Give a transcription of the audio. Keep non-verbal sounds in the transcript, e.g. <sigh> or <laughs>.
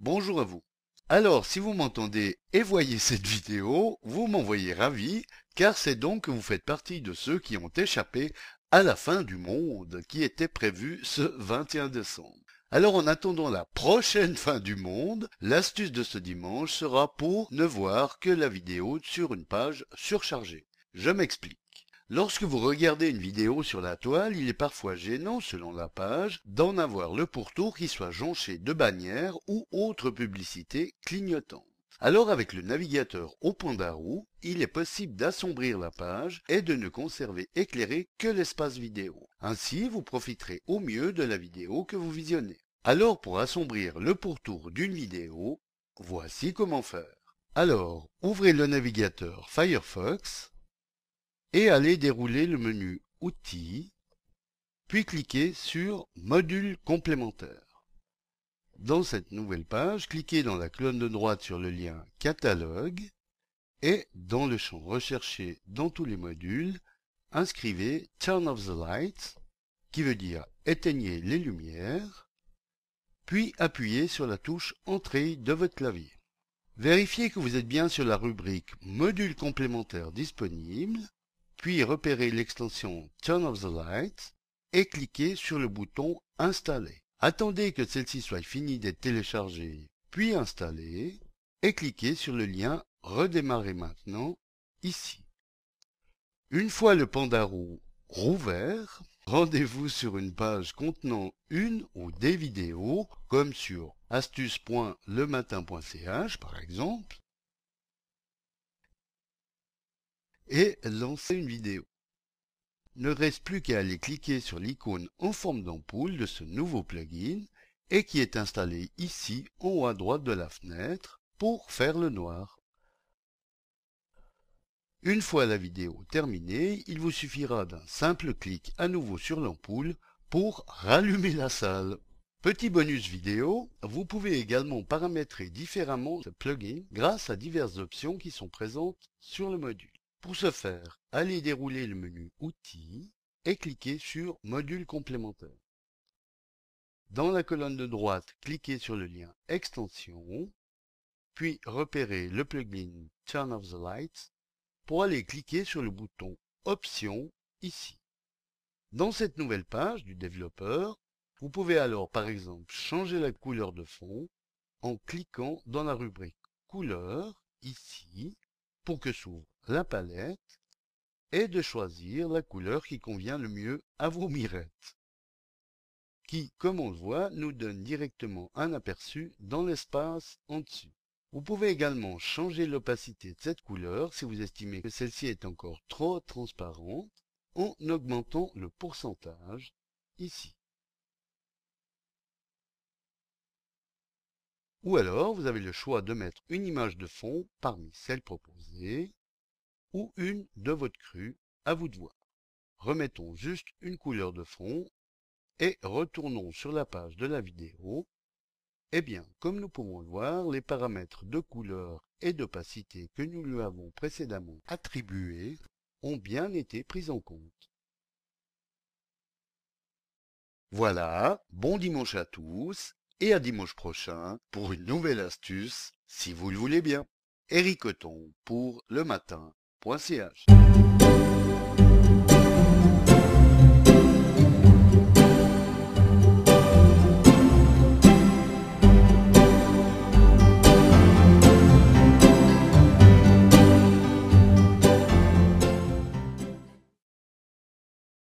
bonjour à vous. Alors, si vous m'entendez et voyez <laughs> cette vidéo, vous m'envoyez ravi, car c'est donc que vous faites partie de ceux qui ont échappé à la fin du monde qui était prévue ce <laughs> 21 décembre. Alors en attendant la prochaine <laughs> fin du monde, l'astuce de ce dimanche sera pour ne voir que la vidéo sur une page surchargée. Je m'explique. Lorsque vous regardez une vidéo sur la toile, il est parfois gênant, selon la page, d'en avoir le pourtour qui soit jonché de bannières ou autres publicités clignotantes. Alors avec le navigateur au point d'arrow, il est possible d'assombrir la page et de ne conserver éclairé que l'espace vidéo. Ainsi, vous profiterez au mieux de la vidéo que vous visionnez. Alors pour assombrir le pourtour d'une vidéo, voici comment faire. Alors, ouvrez le navigateur Firefox et allez dérouler le menu Outils, puis cliquez sur Module complémentaire. Dans cette nouvelle page, cliquez dans la colonne de droite sur le lien Catalogue et dans le champ Rechercher dans tous les modules, inscrivez Turn off the lights, qui veut dire éteignez les lumières, puis appuyez sur la touche Entrée de votre clavier. Vérifiez que vous êtes bien sur la rubrique Modules complémentaires disponibles, puis repérez l'extension Turn off the lights et cliquez sur le bouton Installer. Attendez que celle-ci soit finie d'être téléchargée, puis installée, et cliquez sur le lien Redémarrer maintenant, ici. Une fois le Pandarou rouvert, rendez-vous sur une page contenant une ou des vidéos, comme sur astuce.lematin.ch par exemple, et lancez une vidéo ne reste plus qu'à aller cliquer sur l'icône en forme d'ampoule de ce nouveau plugin et qui est installé ici en haut à droite de la fenêtre pour faire le noir. Une fois la vidéo terminée, il vous suffira d'un simple clic à nouveau sur l'ampoule pour rallumer la salle. Petit bonus vidéo, vous pouvez également paramétrer différemment ce plugin grâce à diverses options qui sont présentes sur le module. Pour ce faire, allez dérouler le menu Outils et cliquez sur Module complémentaire. Dans la colonne de droite, cliquez sur le lien Extension, puis repérez le plugin Turn off the lights pour aller cliquer sur le bouton Options ici. Dans cette nouvelle page du développeur, vous pouvez alors par exemple changer la couleur de fond en cliquant dans la rubrique Couleur ici pour que s'ouvre la palette et de choisir la couleur qui convient le mieux à vos mirettes, qui, comme on le voit, nous donne directement un aperçu dans l'espace en dessus. Vous pouvez également changer l'opacité de cette couleur si vous estimez que celle-ci est encore trop transparente en augmentant le pourcentage ici. Ou alors, vous avez le choix de mettre une image de fond parmi celles proposées ou une de votre crue, à vous de voir. Remettons juste une couleur de fond et retournons sur la page de la vidéo. Eh bien, comme nous pouvons le voir, les paramètres de couleur et d'opacité que nous lui avons précédemment attribués ont bien été pris en compte. Voilà, bon dimanche à tous et à dimanche prochain pour une nouvelle astuce, si vous le voulez bien. Eric pour le Bons anos.